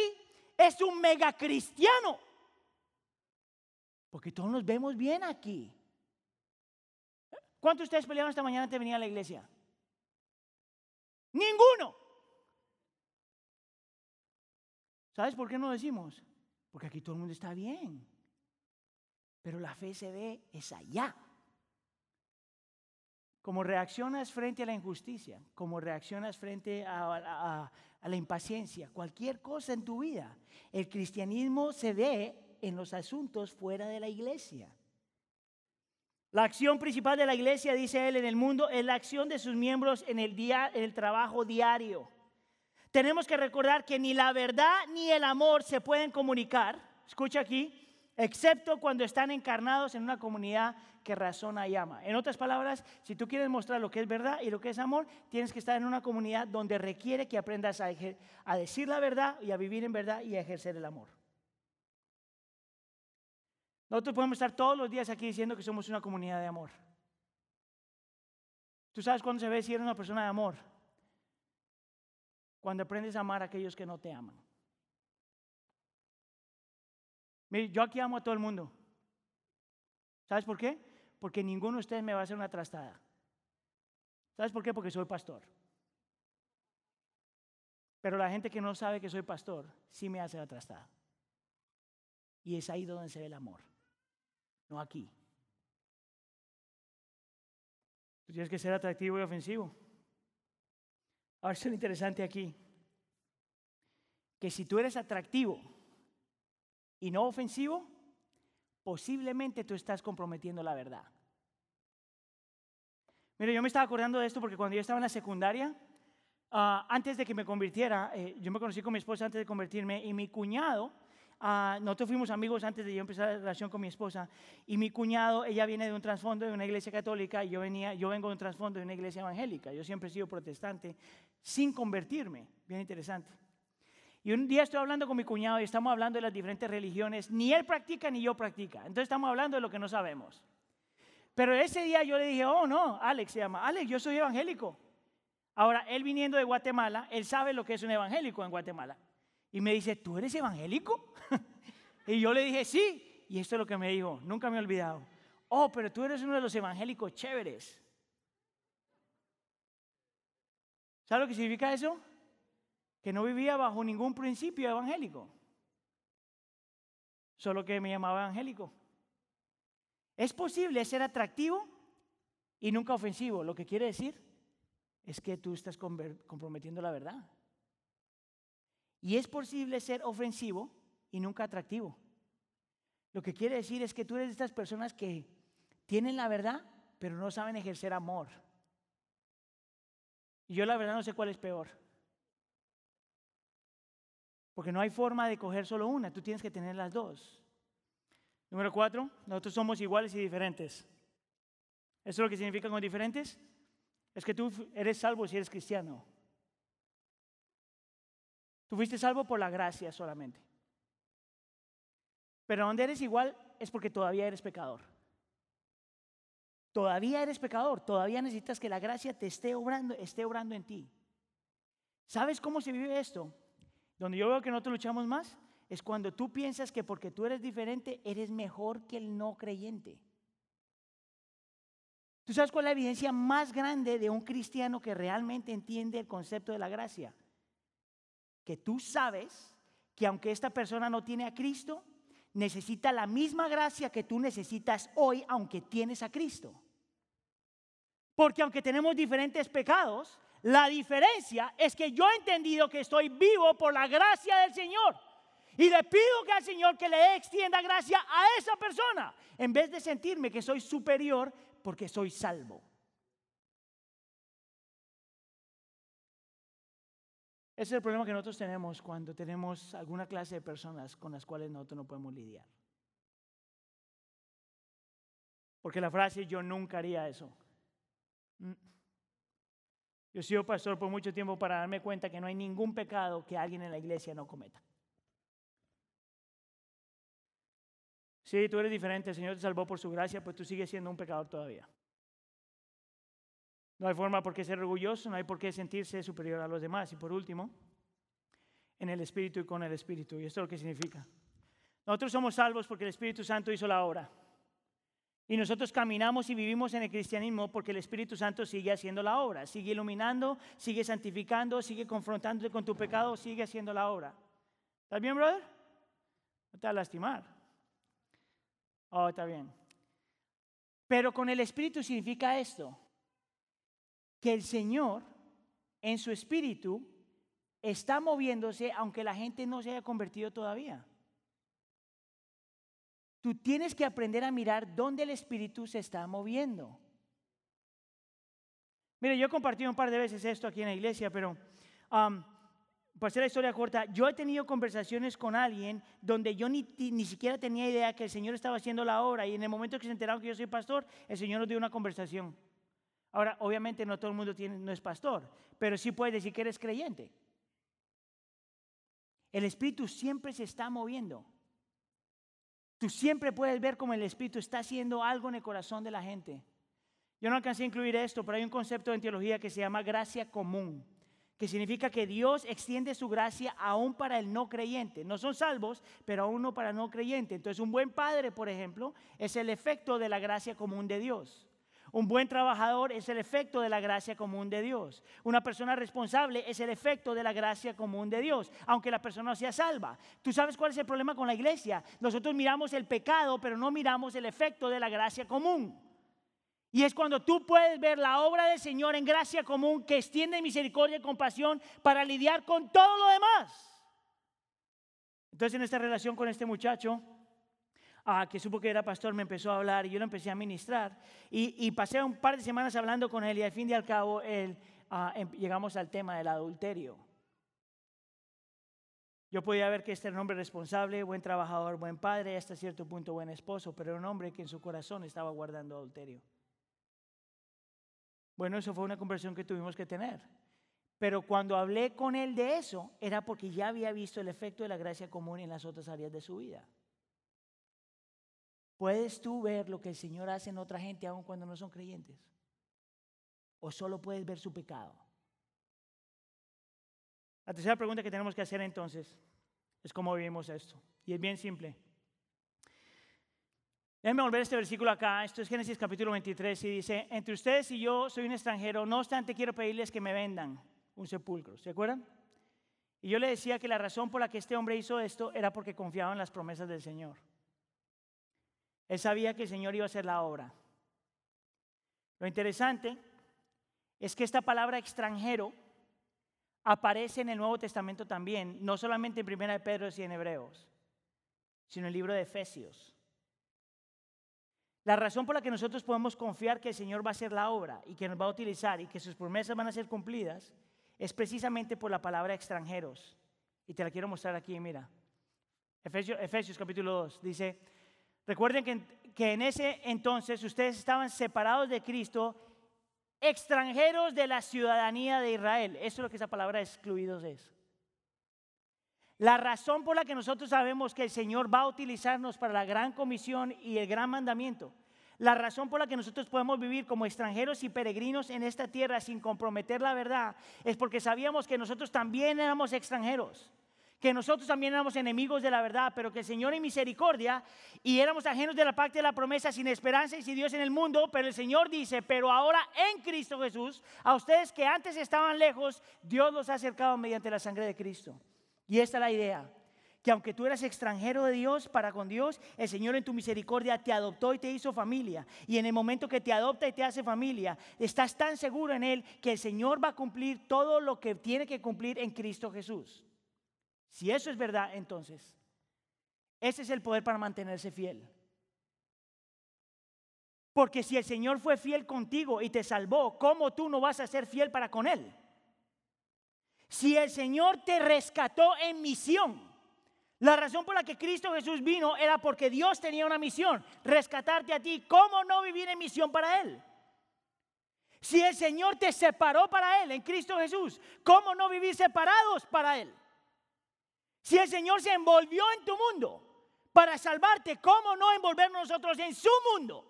es un mega cristiano. Porque todos nos vemos bien aquí. ¿Cuántos de ustedes pelearon esta mañana antes de venir a la iglesia? Ninguno. ¿Sabes por qué no decimos? Porque aquí todo el mundo está bien. Pero la fe se ve es allá. Como reaccionas frente a la injusticia, como reaccionas frente a, la impaciencia, cualquier cosa en tu vida, el cristianismo se ve en los asuntos fuera de la iglesia. La acción principal de la iglesia, dice él, en el mundo es la acción de sus miembros en el, día, en el trabajo diario tenemos que recordar que ni la verdad ni el amor se pueden comunicar, escucha aquí, excepto cuando están encarnados en una comunidad que razona y ama. En otras palabras, si tú quieres mostrar lo que es verdad y lo que es amor, tienes que estar en una comunidad donde requiere que aprendas a, decir la verdad y a vivir en verdad y a ejercer el amor. Nosotros podemos estar todos los días aquí diciendo que somos una comunidad de amor. ¿Tú sabes cuándo se ve si eres una persona de amor? Cuando aprendes a amar a aquellos que no te aman. Mire, yo aquí amo a todo el mundo. ¿Sabes por qué? Porque ninguno de ustedes me va a hacer una trastada. ¿Sabes por qué? Porque soy pastor. Pero la gente que no sabe que soy pastor, sí me hace la trastada. Y es ahí donde se ve el amor, no aquí. Tú tienes que ser atractivo y ofensivo. Ahora es lo interesante aquí, que si tú eres atractivo y no ofensivo, posiblemente tú estás comprometiendo la verdad. Mire, yo me estaba acordando de esto porque cuando yo estaba en la secundaria, ah, antes de que me convirtiera, eh, yo me conocí con mi esposa antes de convertirme y mi cuñado, ah, nosotros fuimos amigos antes de yo empezar la relación con mi esposa y mi cuñado, ella viene de un trasfondo de una iglesia católica y yo, venía, yo vengo de un trasfondo de una iglesia evangélica. Yo siempre he sido protestante sin convertirme, bien interesante. Y un día estoy hablando con mi cuñado y estamos hablando de las diferentes religiones. Ni él practica ni yo practica. Entonces estamos hablando de lo que no sabemos. Pero ese día yo le dije, oh no, Alex se llama, Alex, yo soy evangélico. Ahora, él viniendo de Guatemala, él sabe lo que es un evangélico en Guatemala. Y me dice, ¿tú eres evangélico? y yo le dije, sí. Y esto es lo que me dijo, nunca me he olvidado. Oh, pero tú eres uno de los evangélicos chéveres. ¿Sabes lo que significa eso? Que no vivía bajo ningún principio evangélico. Solo que me llamaba evangélico. Es posible ser atractivo y nunca ofensivo. Lo que quiere decir es que tú estás comprometiendo la verdad. Y es posible ser ofensivo y nunca atractivo. Lo que quiere decir es que tú eres de estas personas que tienen la verdad, pero no saben ejercer amor. Y yo la verdad no sé cuál es peor. Porque no hay forma de coger solo una, tú tienes que tener las dos. Número cuatro, nosotros somos iguales y diferentes. ¿Eso es lo que significa con diferentes? Es que tú eres salvo si eres cristiano. Tú fuiste salvo por la gracia solamente. Pero donde eres igual es porque todavía eres pecador. Todavía eres pecador, todavía necesitas que la gracia te esté obrando, esté obrando en ti. ¿Sabes cómo se vive esto? Donde yo veo que nosotros luchamos más es cuando tú piensas que porque tú eres diferente eres mejor que el no creyente. ¿Tú sabes cuál es la evidencia más grande de un cristiano que realmente entiende el concepto de la gracia? Que tú sabes que aunque esta persona no tiene a Cristo, necesita la misma gracia que tú necesitas hoy, aunque tienes a Cristo. Porque aunque tenemos diferentes pecados, la diferencia es que yo he entendido que estoy vivo por la gracia del Señor. Y le pido que al Señor que le extienda gracia a esa persona, en vez de sentirme que soy superior porque soy salvo. Ese es el problema que nosotros tenemos cuando tenemos alguna clase de personas con las cuales nosotros no podemos lidiar. Porque la frase yo nunca haría eso. Mm. Yo he sido pastor por mucho tiempo para darme cuenta que no hay ningún pecado que alguien en la iglesia no cometa. Si tú eres diferente, el Señor te salvó por su gracia, pues tú sigues siendo un pecador todavía. No hay forma por qué ser orgulloso, no hay por qué sentirse superior a los demás. Y por último, en el Espíritu y con el Espíritu. Y esto es lo que significa. Nosotros somos salvos porque el Espíritu Santo hizo la obra. Y nosotros caminamos y vivimos en el cristianismo porque el Espíritu Santo sigue haciendo la obra, sigue iluminando, sigue santificando, sigue confrontándote con tu pecado, sigue haciendo la obra. ¿Estás bien, brother? No te va a lastimar. Oh, está bien. Pero con el Espíritu significa esto, que el Señor en su Espíritu está moviéndose aunque la gente no se haya convertido todavía. Tú tienes que aprender a mirar dónde el Espíritu se está moviendo. Mire, yo he compartido un par de veces esto aquí en la iglesia, pero um, para hacer la historia corta, yo he tenido conversaciones con alguien donde yo ni, ni, siquiera tenía idea que el Señor estaba haciendo la obra y en el momento que se enteraron que yo soy pastor, el Señor nos dio una conversación. Ahora, obviamente no todo el mundo tiene, no es pastor, pero sí puede decir que eres creyente. El Espíritu siempre se está moviendo. Tú siempre puedes ver cómo el Espíritu está haciendo algo en el corazón de la gente. Yo no alcancé a incluir esto, pero hay un concepto en teología que se llama gracia común que significa que Dios extiende su gracia aún para el no creyente. No son salvos, pero aún no para el no creyente. Entonces un buen padre, por ejemplo, es el efecto de la gracia común de Dios. Un buen trabajador es el efecto de la gracia común de Dios. Una persona responsable es el efecto de la gracia común de Dios, aunque la persona sea salva. ¿Tú sabes cuál es el problema con la iglesia? Nosotros miramos el pecado, pero no miramos el efecto de la gracia común. Y es cuando tú puedes ver la obra del Señor en gracia común que extiende misericordia y compasión para lidiar con todo lo demás. Entonces en esta relación con este muchacho, ah, que supo que era pastor, me empezó a hablar y yo lo empecé a ministrar. Y, pasé un par de semanas hablando con él y al fin y al cabo él, em, llegamos al tema del adulterio. Yo podía ver que este era un hombre responsable, buen trabajador, buen padre, hasta cierto punto buen esposo, pero era un hombre que en su corazón estaba guardando adulterio. Bueno, eso fue una conversación que tuvimos que tener. Pero cuando hablé con él de eso, era porque ya había visto el efecto de la gracia común en las otras áreas de su vida. ¿Puedes tú ver lo que el Señor hace en otra gente aun cuando no son creyentes? ¿O solo puedes ver su pecado? La tercera pregunta que tenemos que hacer entonces es cómo vivimos esto. Y es bien simple. Déjenme volver este versículo acá. Esto es Génesis capítulo 23 y dice, entre ustedes y yo soy un extranjero, no obstante quiero pedirles que me vendan un sepulcro. ¿Se acuerdan? Y yo le decía que la razón por la que este hombre hizo esto era porque confiaba en las promesas del Señor. Él sabía que el Señor iba a hacer la obra. Lo interesante es que esta palabra extranjero aparece en el Nuevo Testamento también, no solamente en Primera de Pedro y en Hebreos, sino en el libro de Efesios. La razón por la que nosotros podemos confiar que el Señor va a hacer la obra y que nos va a utilizar y que sus promesas van a ser cumplidas es precisamente por la palabra extranjeros. Y te la quiero mostrar aquí, mira. Efesios, Efesios capítulo 2 dice, recuerden que, que en ese entonces ustedes estaban separados de Cristo, extranjeros de la ciudadanía de Israel. Eso es lo que esa palabra excluidos es. La razón por la que nosotros sabemos que el Señor va a utilizarnos para la gran comisión y el gran mandamiento, la razón por la que nosotros podemos vivir como extranjeros y peregrinos en esta tierra sin comprometer la verdad, es porque sabíamos que nosotros también éramos extranjeros, que nosotros también éramos enemigos de la verdad, pero que el Señor en misericordia y éramos ajenos de la parte de la promesa, sin esperanza y sin Dios en el mundo, pero el Señor dice, pero ahora en Cristo Jesús, a ustedes que antes estaban lejos, Dios los ha acercado mediante la sangre de Cristo. Y esta es la idea, que aunque tú eras extranjero de Dios para con Dios, el Señor en tu misericordia te adoptó y te hizo familia. Y en el momento que te adopta y te hace familia, estás tan seguro en Él que el Señor va a cumplir todo lo que tiene que cumplir en Cristo Jesús. Si eso es verdad, entonces, ese es el poder para mantenerse fiel. Porque si el Señor fue fiel contigo y te salvó, ¿cómo tú no vas a ser fiel para con Él? Si el Señor te rescató en misión, la razón por la que Cristo Jesús vino era porque Dios tenía una misión, rescatarte a ti. ¿Cómo no vivir en misión para Él? Si el Señor te separó para Él en Cristo Jesús, ¿cómo no vivir separados para Él? Si el Señor se envolvió en tu mundo para salvarte, ¿cómo no envolvernos nosotros en su mundo?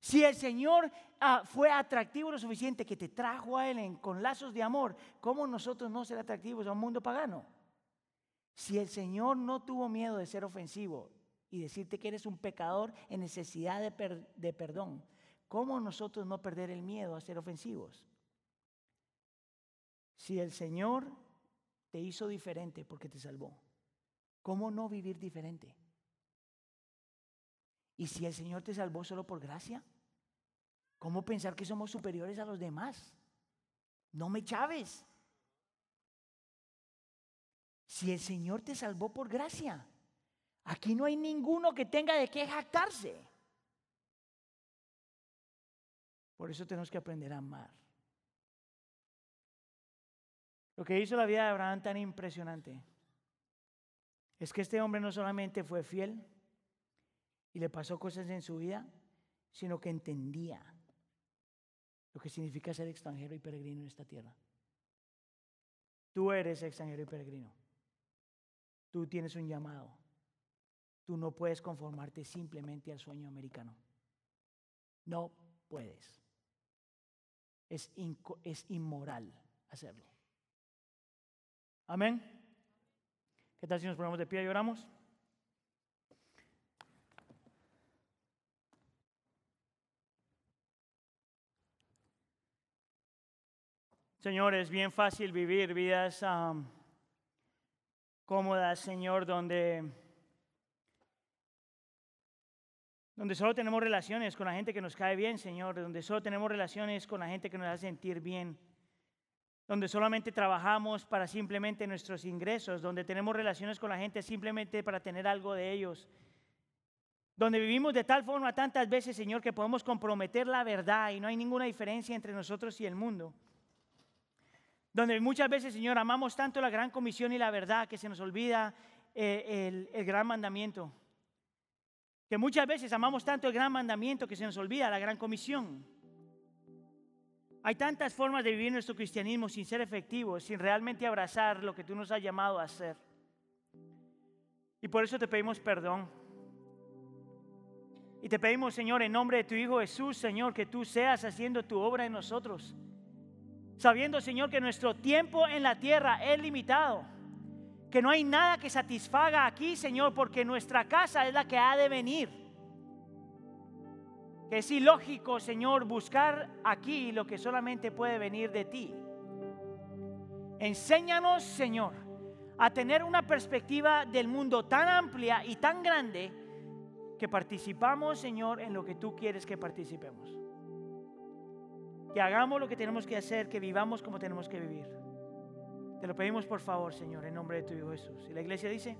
Si el Señor ah, fue atractivo lo suficiente que te trajo a Él con lazos de amor, ¿cómo nosotros no ser atractivos a un mundo pagano? Si el Señor no tuvo miedo de ser ofensivo y decirte que eres un pecador en necesidad de perdón, ¿cómo nosotros no perder el miedo a ser ofensivos? Si el Señor te hizo diferente porque te salvó, ¿cómo no vivir diferente? Y si el Señor te salvó solo por gracia, ¿cómo pensar que somos superiores a los demás? No me chaves. Si el Señor te salvó por gracia, aquí no hay ninguno que tenga de qué jactarse. Por eso tenemos que aprender a amar. Lo que hizo la vida de Abraham tan impresionante es que este hombre no solamente fue fiel, y le pasó cosas en su vida, sino que entendía lo que significa ser extranjero y peregrino en esta tierra. Tú eres extranjero y peregrino. Tú tienes un llamado. Tú no puedes conformarte simplemente al sueño americano. No puedes. Es, inmoral hacerlo. Amén. ¿Qué tal si nos ponemos de pie y oramos? Señor, es bien fácil vivir vidas cómodas, Señor, donde, donde solo tenemos relaciones con la gente que nos cae bien, Señor, donde solo tenemos relaciones con la gente que nos hace sentir bien, donde solamente trabajamos para simplemente nuestros ingresos, donde tenemos relaciones con la gente simplemente para tener algo de ellos. donde vivimos de tal forma tantas veces, Señor, que podemos comprometer la verdad y no hay ninguna diferencia entre nosotros y el mundo. Donde muchas veces, Señor, amamos tanto la gran comisión y la verdad que se nos olvida eh, el, el gran mandamiento. Que muchas veces amamos tanto el gran mandamiento que se nos olvida la gran comisión. Hay tantas formas de vivir nuestro cristianismo sin ser efectivos, sin realmente abrazar lo que tú nos has llamado a hacer. Y por eso te pedimos perdón. Y te pedimos, Señor, en nombre de tu Hijo Jesús, Señor, que tú seas haciendo tu obra en nosotros. Sabiendo, Señor, que nuestro tiempo en la tierra es limitado. Que no hay nada que satisfaga aquí, Señor, porque nuestra casa es la que ha de venir. Que es ilógico, Señor, buscar aquí lo que solamente puede venir de ti. Enséñanos, Señor, a tener una perspectiva del mundo tan amplia y tan grande que participamos, Señor, en lo que tú quieres que participemos. Que hagamos lo que tenemos que hacer, que vivamos como tenemos que vivir. Te lo pedimos por favor, Señor, en nombre de tu Hijo Jesús. Y la iglesia dice...